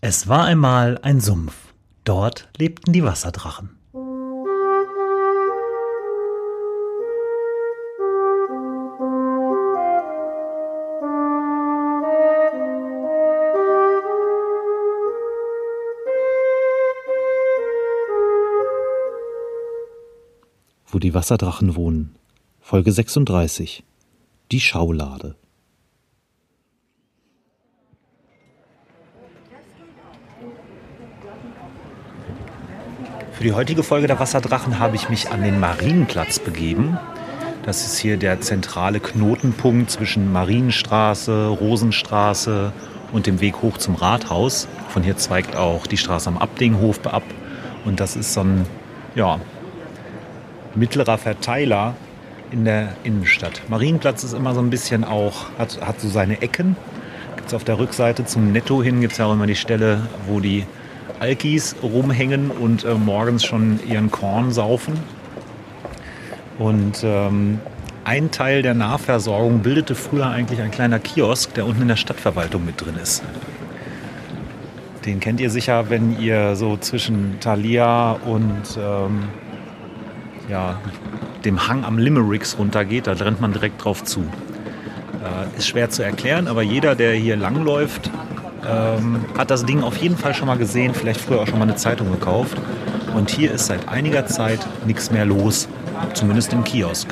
Es war einmal ein Sumpf. Dort lebten die Wasserdrachen. Wo die Wasserdrachen wohnen. Folge 36. Die Schaulade. Für die heutige Folge der Wasserdrachen habe ich mich an den Marienplatz begeben. Das ist hier der zentrale Knotenpunkt zwischen Marienstraße, Rosenstraße und dem Weg hoch zum Rathaus. Von hier zweigt auch die Straße am Abdinghof ab. Und das ist so ein ja, mittlerer Verteiler in der Innenstadt. Marienplatz ist immer so ein bisschen auch, hat, hat so seine Ecken. Gibt es auf der Rückseite zum Netto hin, gibt es ja auch immer die Stelle, wo die Alkis rumhängen und äh, morgens schon ihren Korn saufen. Und ähm, ein Teil der Nahversorgung bildete früher eigentlich ein kleiner Kiosk, der unten in der Stadtverwaltung mit drin ist. Den kennt ihr sicher, wenn ihr so zwischen Thalia und ähm, ja, dem Hang am Limericks runtergeht. Da rennt man direkt drauf zu. Äh, ist schwer zu erklären, aber jeder, der hier langläuft, ähm, hat das Ding auf jeden Fall schon mal gesehen, vielleicht früher auch schon mal eine Zeitung gekauft. Und hier ist seit einiger Zeit nichts mehr los, zumindest im Kiosk.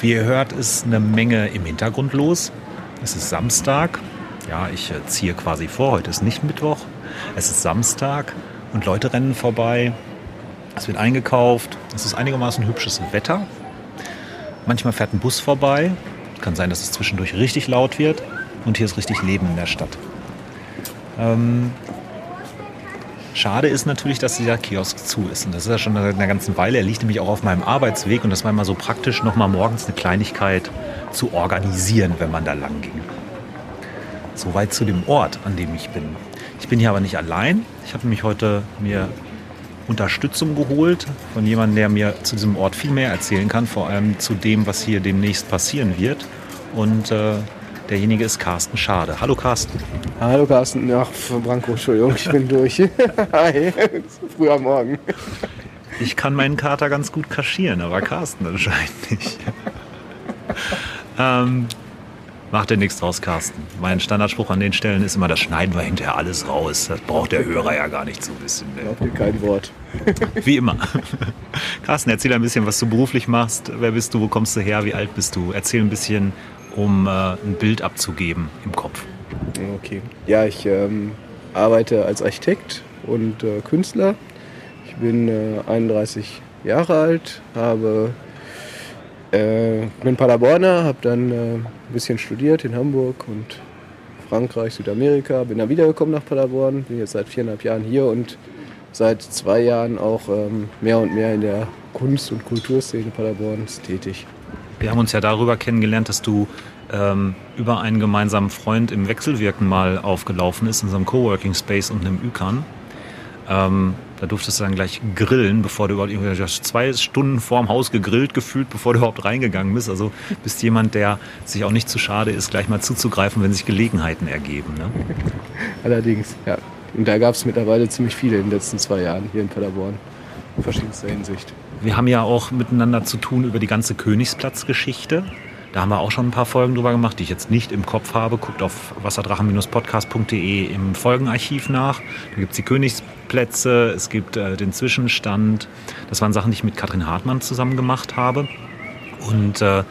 Wie ihr hört, ist eine Menge im Hintergrund los. Es ist Samstag. Ja, ich äh, ziehe quasi vor, heute ist nicht Mittwoch. Es ist Samstag und Leute rennen vorbei. Es wird eingekauft. Es ist einigermaßen hübsches Wetter. Manchmal fährt ein Bus vorbei. Kann sein, dass es zwischendurch richtig laut wird. Und hier ist richtig Leben in der Stadt. Ähm, schade ist natürlich, dass dieser Kiosk zu ist. Und das ist ja schon eine ganze Weile. Er liegt nämlich auch auf meinem Arbeitsweg und das war immer so praktisch, nochmal morgens eine Kleinigkeit zu organisieren, wenn man da lang ging. Soweit zu dem Ort, an dem ich bin. Ich bin hier aber nicht allein. Ich habe mich heute mir Unterstützung geholt von jemandem, der mir zu diesem Ort viel mehr erzählen kann, vor allem zu dem, was hier demnächst passieren wird. Und äh, Derjenige ist Carsten Schade. Hallo Carsten. Hallo Carsten. Ach, Branko, Entschuldigung, ich bin durch. Hi, früh am Morgen. Ich kann meinen Kater ganz gut kaschieren, aber Carsten anscheinend nicht. ähm, macht dir nichts draus, Carsten. Mein Standardspruch an den Stellen ist immer, das schneiden wir hinterher alles raus. Das braucht der Hörer ja gar nicht zu wissen. Ne? Glaubt dir kein Wort. Wie immer. Carsten, erzähl ein bisschen, was du beruflich machst. Wer bist du? Wo kommst du her? Wie alt bist du? Erzähl ein bisschen um äh, ein Bild abzugeben im Kopf. Okay. Ja, ich ähm, arbeite als Architekt und äh, Künstler. Ich bin äh, 31 Jahre alt, habe äh, bin Paderborner, habe dann äh, ein bisschen studiert in Hamburg und Frankreich, Südamerika, bin dann wiedergekommen nach Paderborn, bin jetzt seit viereinhalb Jahren hier und seit zwei Jahren auch ähm, mehr und mehr in der Kunst- und Kulturszene Paderborns tätig. Wir haben uns ja darüber kennengelernt, dass du ähm, über einen gemeinsamen Freund im Wechselwirken mal aufgelaufen ist, in so einem Coworking Space und einem Ükan. Ähm, da durftest du dann gleich grillen, bevor du überhaupt du hast zwei Stunden vorm Haus gegrillt gefühlt, bevor du überhaupt reingegangen bist. Also bist jemand, der sich auch nicht zu schade ist, gleich mal zuzugreifen, wenn sich Gelegenheiten ergeben. Ne? Allerdings, ja. Und da gab es mittlerweile ziemlich viele in den letzten zwei Jahren hier in Paderborn. In verschiedenster Hinsicht. Wir haben ja auch miteinander zu tun über die ganze Königsplatzgeschichte. Da haben wir auch schon ein paar Folgen drüber gemacht, die ich jetzt nicht im Kopf habe. Guckt auf wasserdrachen-podcast.de im Folgenarchiv nach. Da gibt es die Königsplätze, es gibt äh, den Zwischenstand. Das waren Sachen, die ich mit Katrin Hartmann zusammen gemacht habe. Und äh,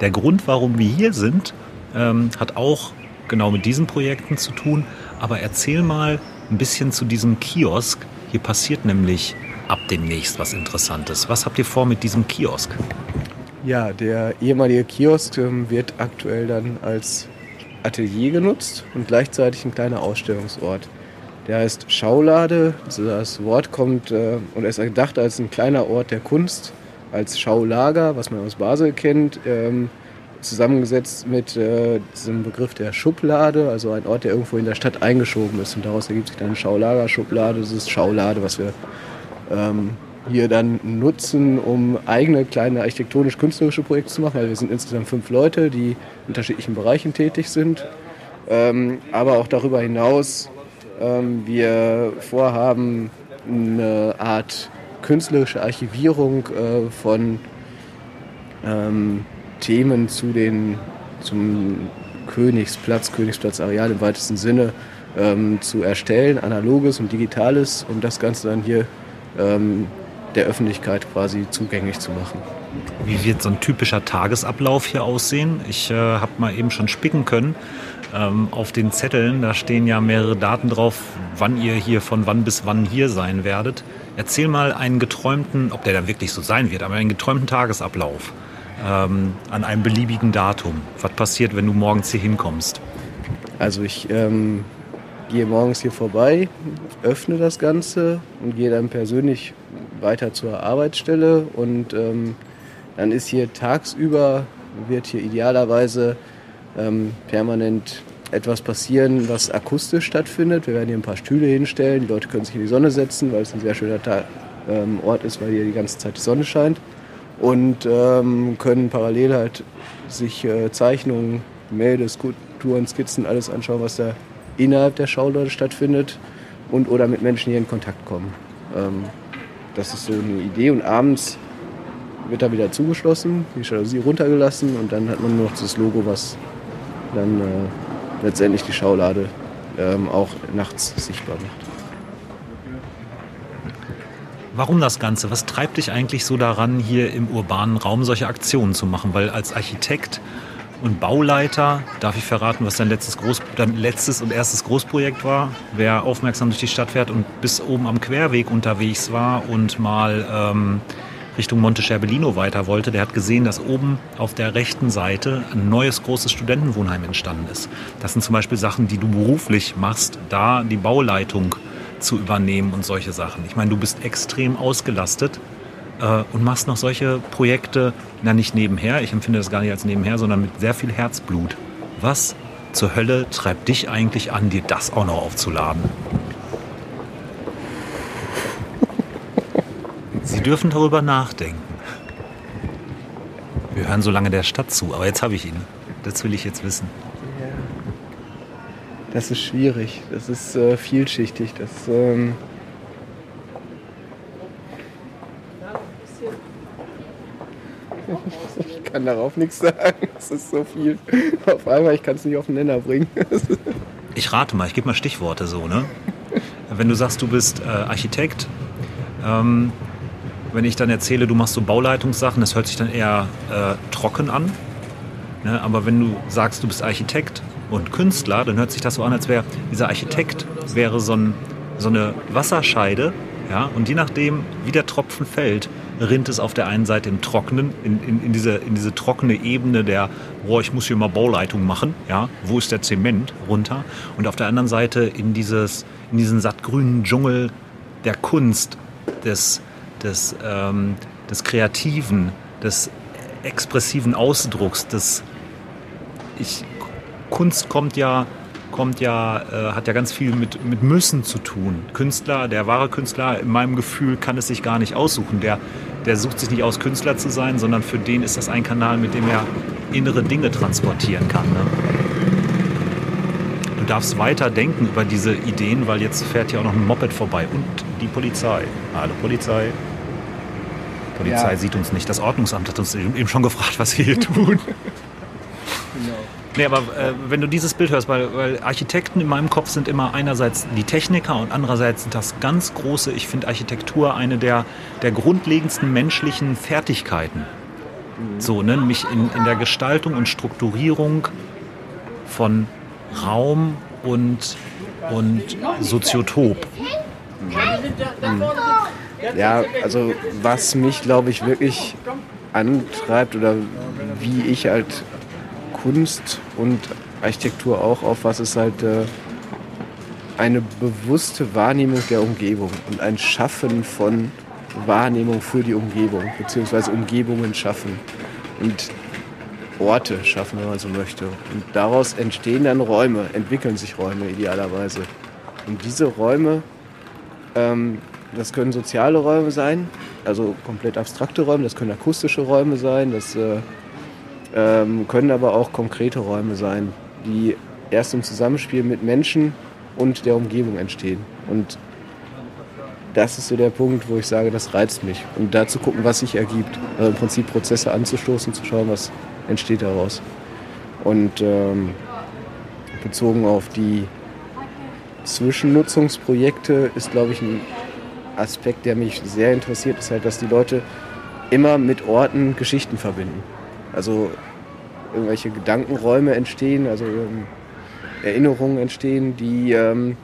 der Grund, warum wir hier sind, ähm, hat auch genau mit diesen Projekten zu tun. Aber erzähl mal ein bisschen zu diesem Kiosk. Hier passiert nämlich ab demnächst was Interessantes. Was habt ihr vor mit diesem Kiosk? Ja, der ehemalige Kiosk ähm, wird aktuell dann als Atelier genutzt und gleichzeitig ein kleiner Ausstellungsort. Der heißt Schaulade. Also das Wort kommt äh, und ist gedacht als ein kleiner Ort der Kunst, als Schaulager, was man aus Basel kennt, ähm, zusammengesetzt mit äh, diesem Begriff der Schublade, also ein Ort, der irgendwo in der Stadt eingeschoben ist. Und daraus ergibt sich dann Schaulager, Schublade, das ist Schaulade, was wir ähm, hier dann nutzen, um eigene kleine architektonisch-künstlerische Projekte zu machen. weil wir sind insgesamt fünf Leute, die in unterschiedlichen Bereichen tätig sind. Ähm, aber auch darüber hinaus Ähm, wir vorhaben eine Art künstlerische Archivierung äh, von ähm, Themen zu den, zum Königsplatz, Königsplatzareal im weitesten Sinne ähm, zu erstellen, analoges und digitales, um das Ganze dann hier ähm, der Öffentlichkeit quasi zugänglich zu machen. Wie wird so ein typischer Tagesablauf hier aussehen? Ich äh, habe mal eben schon spicken können. Ähm, auf den Zetteln, da stehen ja mehrere Daten drauf, wann ihr hier von wann bis wann hier sein werdet. Erzähl mal einen geträumten, ob der dann wirklich so sein wird, aber einen geträumten Tagesablauf ähm, an einem beliebigen Datum. Was passiert, wenn du morgens hier hinkommst? Also ich ähm, gehe morgens hier vorbei, öffne das Ganze und gehe dann persönlich weiter zur Arbeitsstelle. Und ähm, dann ist hier tagsüber, wird hier idealerweise ähm, permanent etwas passieren, was akustisch stattfindet. Wir werden hier ein paar Stühle hinstellen, die Leute können sich in die Sonne setzen, weil es ein sehr schöner Ta ähm, Ort ist, weil hier die ganze Zeit die Sonne scheint. Und ähm, können parallel halt sich äh, Zeichnungen, Gemälde, Skulpturen, Skizzen, alles anschauen, was da innerhalb der Schauleute stattfindet und oder mit Menschen hier in Kontakt kommen. Ähm, das ist so eine Idee und abends wird da wieder zugeschlossen, die Jalousie runtergelassen und dann hat man nur noch das Logo, was dann äh, letztendlich die Schaulade ähm, auch nachts sichtbar macht. Warum das Ganze? Was treibt dich eigentlich so daran, hier im urbanen Raum solche Aktionen zu machen? Weil als Architekt und Bauleiter, darf ich verraten, was dein letztes, Groß, dein letztes und erstes Großprojekt war? Wer aufmerksam durch die Stadt fährt und bis oben am Querweg unterwegs war und mal ähm, Richtung Monte Scherbellino weiter wollte, der hat gesehen, dass oben auf der rechten Seite ein neues großes Studentenwohnheim entstanden ist. Das sind zum Beispiel Sachen, die du beruflich machst, da die Bauleitung zu übernehmen und solche Sachen. Ich meine, du bist extrem ausgelastet äh, und machst noch solche Projekte, na nicht nebenher, ich empfinde das gar nicht als nebenher, sondern mit sehr viel Herzblut. Was zur Hölle treibt dich eigentlich an, dir das auch noch aufzuladen? Sie dürfen darüber nachdenken. Wir hören so lange der Stadt zu, aber jetzt habe ich ihn. Das will ich jetzt wissen. Das ist schwierig, das ist äh, vielschichtig. Das, ähm ich kann darauf nichts sagen. Es ist so viel auf einmal, ich kann es nicht auf den Nenner bringen. ich rate mal, ich gebe mal Stichworte so, ne? Wenn du sagst, du bist äh, Architekt, ähm, wenn ich dann erzähle, du machst so Bauleitungssachen, das hört sich dann eher äh, trocken an. Ne? Aber wenn du sagst, du bist Architekt, und Künstler, dann hört sich das so an, als wäre dieser Architekt wäre so, ein, so eine Wasserscheide, ja, und je nachdem, wie der Tropfen fällt, rinnt es auf der einen Seite im Trockenen, in, in, in, diese, in diese trockene Ebene der, boah, ich muss hier mal Bauleitung machen, ja, wo ist der Zement runter? Und auf der anderen Seite in, dieses, in diesen sattgrünen Dschungel der Kunst, des, des, ähm, des Kreativen, des expressiven Ausdrucks, des, ich Kunst kommt ja, kommt ja, äh, hat ja ganz viel mit, mit Müssen zu tun. Künstler, der wahre Künstler, in meinem Gefühl, kann es sich gar nicht aussuchen. Der, der sucht sich nicht aus, Künstler zu sein, sondern für den ist das ein Kanal, mit dem er innere Dinge transportieren kann. Ne? Du darfst weiter denken über diese Ideen, weil jetzt fährt ja auch noch ein Moped vorbei und die Polizei. Hallo Polizei. Polizei ja. sieht uns nicht. Das Ordnungsamt hat uns eben schon gefragt, was wir hier tun. Nee, aber äh, wenn du dieses Bild hörst, weil, weil, Architekten in meinem Kopf sind immer einerseits die Techniker und andererseits das ganz große, ich finde Architektur eine der, der grundlegendsten menschlichen Fertigkeiten. So, ne, nämlich in, in der Gestaltung und Strukturierung von Raum und, und Soziotop. Mhm. Ja, also was mich, glaube ich, wirklich antreibt oder wie ich halt Kunst und Architektur auch auf, was ist halt äh, eine bewusste Wahrnehmung der Umgebung und ein Schaffen von Wahrnehmung für die Umgebung, beziehungsweise Umgebungen schaffen und Orte schaffen, wenn man so möchte. Und daraus entstehen dann Räume, entwickeln sich Räume idealerweise. Und diese Räume, ähm, das können soziale Räume sein, also komplett abstrakte Räume, das können akustische Räume sein, das äh, ähm, können aber auch konkrete Räume sein, die erst im Zusammenspiel mit Menschen und der Umgebung entstehen. Und das ist so der Punkt, wo ich sage, das reizt mich. Und da zu gucken, was sich ergibt. Also im Prinzip Prozesse anzustoßen, zu schauen, was entsteht daraus. Und ähm, bezogen auf die Zwischennutzungsprojekte ist, glaube ich, ein Aspekt, der mich sehr interessiert, ist halt, dass die Leute immer mit Orten Geschichten verbinden. Also irgendwelche Gedankenräume entstehen, also ähm, Erinnerungen entstehen, die ähm,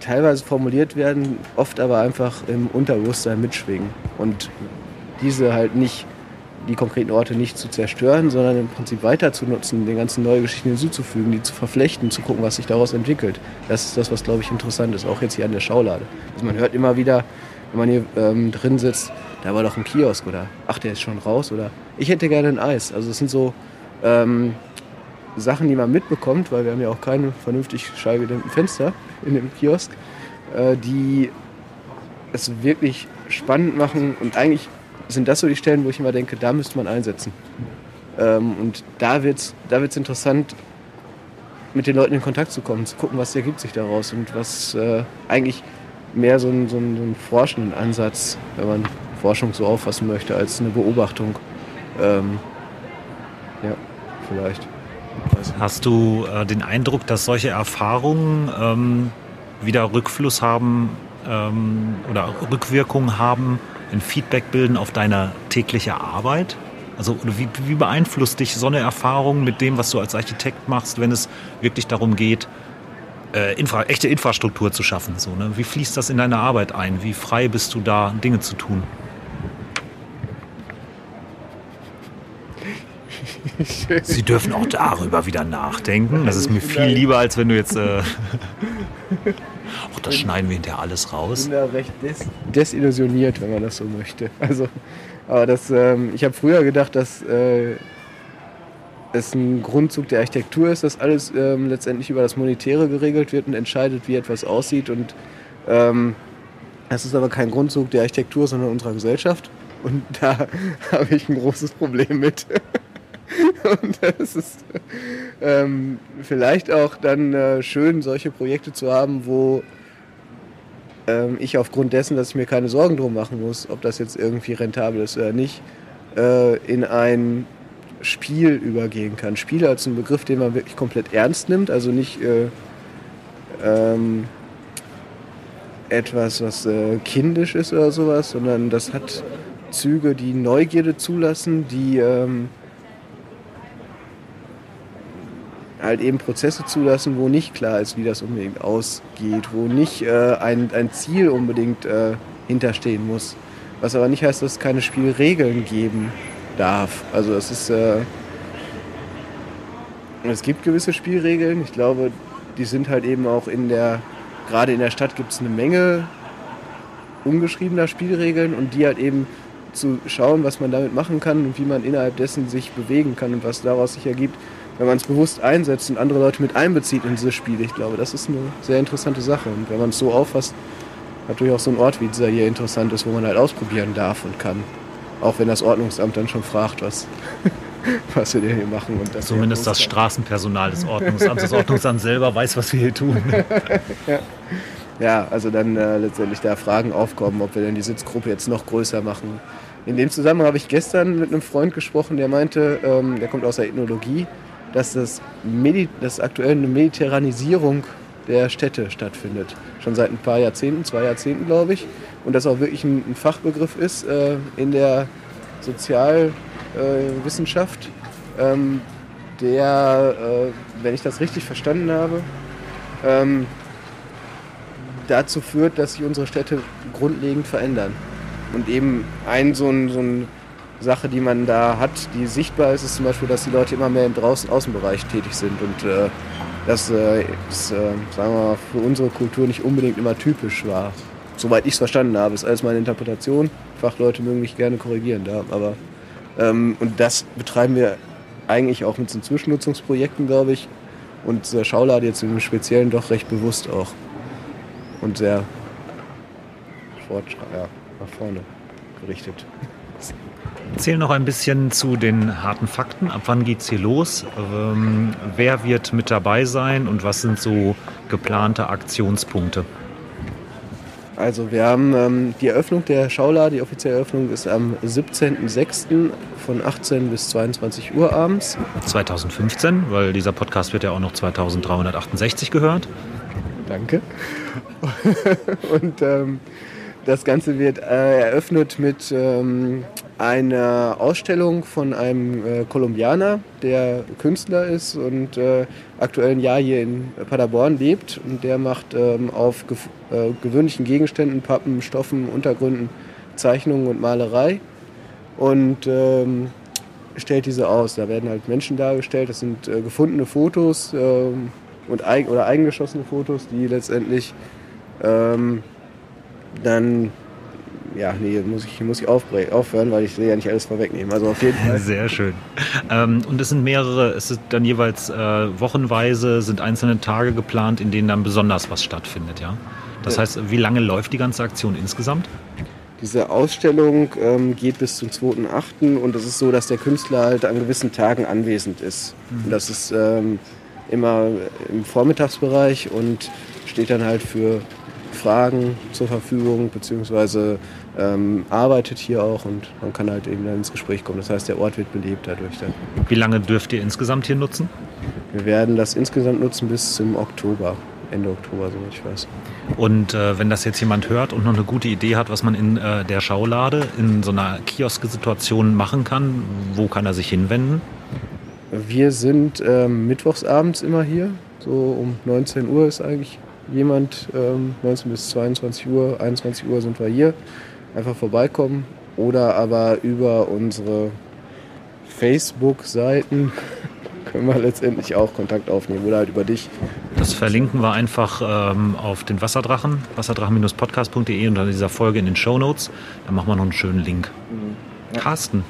teilweise formuliert werden, oft aber einfach im Unterbewusstsein mitschwingen. Und diese halt nicht, die konkreten Orte nicht zu zerstören, sondern im Prinzip weiter zu nutzen, den ganzen neue Geschichten hinzuzufügen, die zu verflechten, zu gucken, was sich daraus entwickelt. Das ist das, was, glaube ich, interessant ist, auch jetzt hier an der Schaulade. Also man hört immer wieder, wenn man hier ähm, drin sitzt, da war doch ein Kiosk oder ach, der ist schon raus oder ich hätte gerne ein Eis. Also es sind so ähm, Sachen, die man mitbekommt, weil wir haben ja auch keine vernünftig schallgedämmten Fenster in dem Kiosk, äh, die es wirklich spannend machen und eigentlich sind das so die Stellen, wo ich immer denke, da müsste man einsetzen. Ähm, und da wird es da wird's interessant, mit den Leuten in Kontakt zu kommen, zu gucken, was ergibt sich daraus und was äh, eigentlich mehr so ein, so, ein, so ein forschenden Ansatz, wenn man Forschung so auffassen möchte, als eine Beobachtung. Ähm, ja, vielleicht. Hast du äh, den Eindruck, dass solche Erfahrungen ähm, wieder Rückfluss haben ähm, oder Rückwirkungen haben, ein Feedback bilden auf deine tägliche Arbeit? Also wie, wie beeinflusst dich so eine Erfahrung mit dem, was du als Architekt machst, wenn es wirklich darum geht, äh, Infra echte Infrastruktur zu schaffen? So, ne? Wie fließt das in deine Arbeit ein? Wie frei bist du da, Dinge zu tun? Sie dürfen auch darüber wieder nachdenken. Das ist mir viel lieber, als wenn du jetzt. Äh Ach, das schneiden wir hinterher alles raus. Ich bin da recht des desillusioniert, wenn man das so möchte. Also, aber das, ähm, ich habe früher gedacht, dass äh, es ein Grundzug der Architektur ist, dass alles ähm, letztendlich über das Monetäre geregelt wird und entscheidet, wie etwas aussieht. Und ähm, das ist aber kein Grundzug der Architektur, sondern unserer Gesellschaft. Und da habe ich ein großes Problem mit. Und es ist ähm, vielleicht auch dann äh, schön, solche Projekte zu haben, wo ähm, ich aufgrund dessen, dass ich mir keine Sorgen drum machen muss, ob das jetzt irgendwie rentabel ist oder nicht, äh, in ein Spiel übergehen kann. Spiel als ein Begriff, den man wirklich komplett ernst nimmt, also nicht äh, ähm, etwas, was äh, kindisch ist oder sowas, sondern das hat Züge, die Neugierde zulassen, die ähm, halt eben Prozesse zulassen, wo nicht klar ist, wie das unbedingt ausgeht, wo nicht äh, ein, ein Ziel unbedingt äh, hinterstehen muss. Was aber nicht heißt, dass es keine Spielregeln geben darf. Also es ist, äh, es gibt gewisse Spielregeln. Ich glaube, die sind halt eben auch in der, gerade in der Stadt gibt es eine Menge ungeschriebener Spielregeln und die halt eben zu schauen, was man damit machen kann und wie man innerhalb dessen sich bewegen kann und was daraus sich ergibt, wenn man es bewusst einsetzt und andere Leute mit einbezieht in diese Spiele. Ich glaube, das ist eine sehr interessante Sache. Und wenn man es so auffasst, natürlich auch so ein Ort wie dieser hier interessant ist, wo man halt ausprobieren darf und kann. Auch wenn das Ordnungsamt dann schon fragt, was, was wir denn hier machen. Und das Zumindest das Straßenpersonal des Ordnungsamts. Das Ordnungsamt selber weiß, was wir hier tun. ja. ja. also dann äh, letztendlich da Fragen aufkommen, ob wir denn die Sitzgruppe jetzt noch größer machen. In dem Zusammenhang habe ich gestern mit einem Freund gesprochen, der meinte, ähm, der kommt aus der Ethnologie, dass, das Medi dass aktuell eine Mediterranisierung der Städte stattfindet. Schon seit ein paar Jahrzehnten, zwei Jahrzehnten glaube ich. Und das auch wirklich ein, ein Fachbegriff ist äh, in der Sozialwissenschaft, äh, ähm, der, äh, wenn ich das richtig verstanden habe, ähm, dazu führt, dass sich unsere Städte grundlegend verändern. Und eben ein so ein, so ein Sache, die man da hat, die sichtbar ist, ist zum Beispiel, dass die Leute immer mehr im draußen Außenbereich tätig sind und äh, das äh, ist, äh, sagen wir mal, für unsere Kultur nicht unbedingt immer typisch war. Soweit ich es verstanden habe, ist alles meine Interpretation. Fachleute mögen mich gerne korrigieren da, aber ähm, und das betreiben wir eigentlich auch mit so Zwischennutzungsprojekten, glaube ich, und der Schaulade jetzt im Speziellen doch recht bewusst auch und sehr ja, nach vorne gerichtet. Erzähl noch ein bisschen zu den harten Fakten. Ab wann geht's hier los? Ähm, wer wird mit dabei sein und was sind so geplante Aktionspunkte? Also wir haben ähm, die Eröffnung der Schaulade, die offizielle Eröffnung ist am 17.06. von 18 bis 22 Uhr abends. 2015, weil dieser Podcast wird ja auch noch 2368 gehört. Danke. Und ähm, das Ganze wird äh, eröffnet mit ähm, einer Ausstellung von einem äh, Kolumbianer, der Künstler ist und äh, aktuell ein Jahr hier in Paderborn lebt. Und der macht ähm, auf äh, gewöhnlichen Gegenständen, Pappen, Stoffen, Untergründen, Zeichnungen und Malerei. Und ähm, stellt diese aus. Da werden halt Menschen dargestellt. Das sind äh, gefundene Fotos ähm, und eig oder eigengeschossene Fotos, die letztendlich ähm, dann ja, nee, muss ich, muss ich aufhören, weil ich will ja nicht alles vorwegnehmen. Also auf jeden Fall. Sehr schön. Ähm, und es sind mehrere, es ist dann jeweils äh, wochenweise, sind einzelne Tage geplant, in denen dann besonders was stattfindet, ja? Das ja. heißt, wie lange läuft die ganze Aktion insgesamt? Diese Ausstellung ähm, geht bis zum 2.8. und es ist so, dass der Künstler halt an gewissen Tagen anwesend ist. Mhm. Und das ist ähm, immer im Vormittagsbereich und steht dann halt für Fragen zur Verfügung, beziehungsweise ähm, arbeitet hier auch und man kann halt eben dann ins Gespräch kommen. Das heißt, der Ort wird belebt dadurch dann. Wie lange dürft ihr insgesamt hier nutzen? Wir werden das insgesamt nutzen bis zum Oktober. Ende Oktober, soweit ich weiß. Und äh, wenn das jetzt jemand hört und noch eine gute Idee hat, was man in äh, der Schaulade in so einer Kiosk-Situation machen kann, wo kann er sich hinwenden? Wir sind ähm, mittwochsabends immer hier. So um 19 Uhr ist eigentlich jemand, ähm, 19 bis 22 Uhr, 21 Uhr sind wir hier, einfach vorbeikommen oder aber über unsere Facebook-Seiten können wir letztendlich auch Kontakt aufnehmen oder halt über dich. Das verlinken wir einfach ähm, auf den Wasserdrachen, wasserdrachen-podcast.de und dann in dieser Folge in den Show Notes. Dann machen wir noch einen schönen Link. Mhm. Ja. Carsten,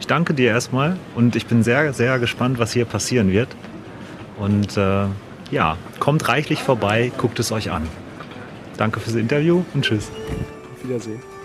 ich danke dir erstmal und ich bin sehr, sehr gespannt, was hier passieren wird. Und äh, ja, kommt reichlich vorbei, guckt es euch an. Danke fürs Interview und tschüss. Auf Wiedersehen.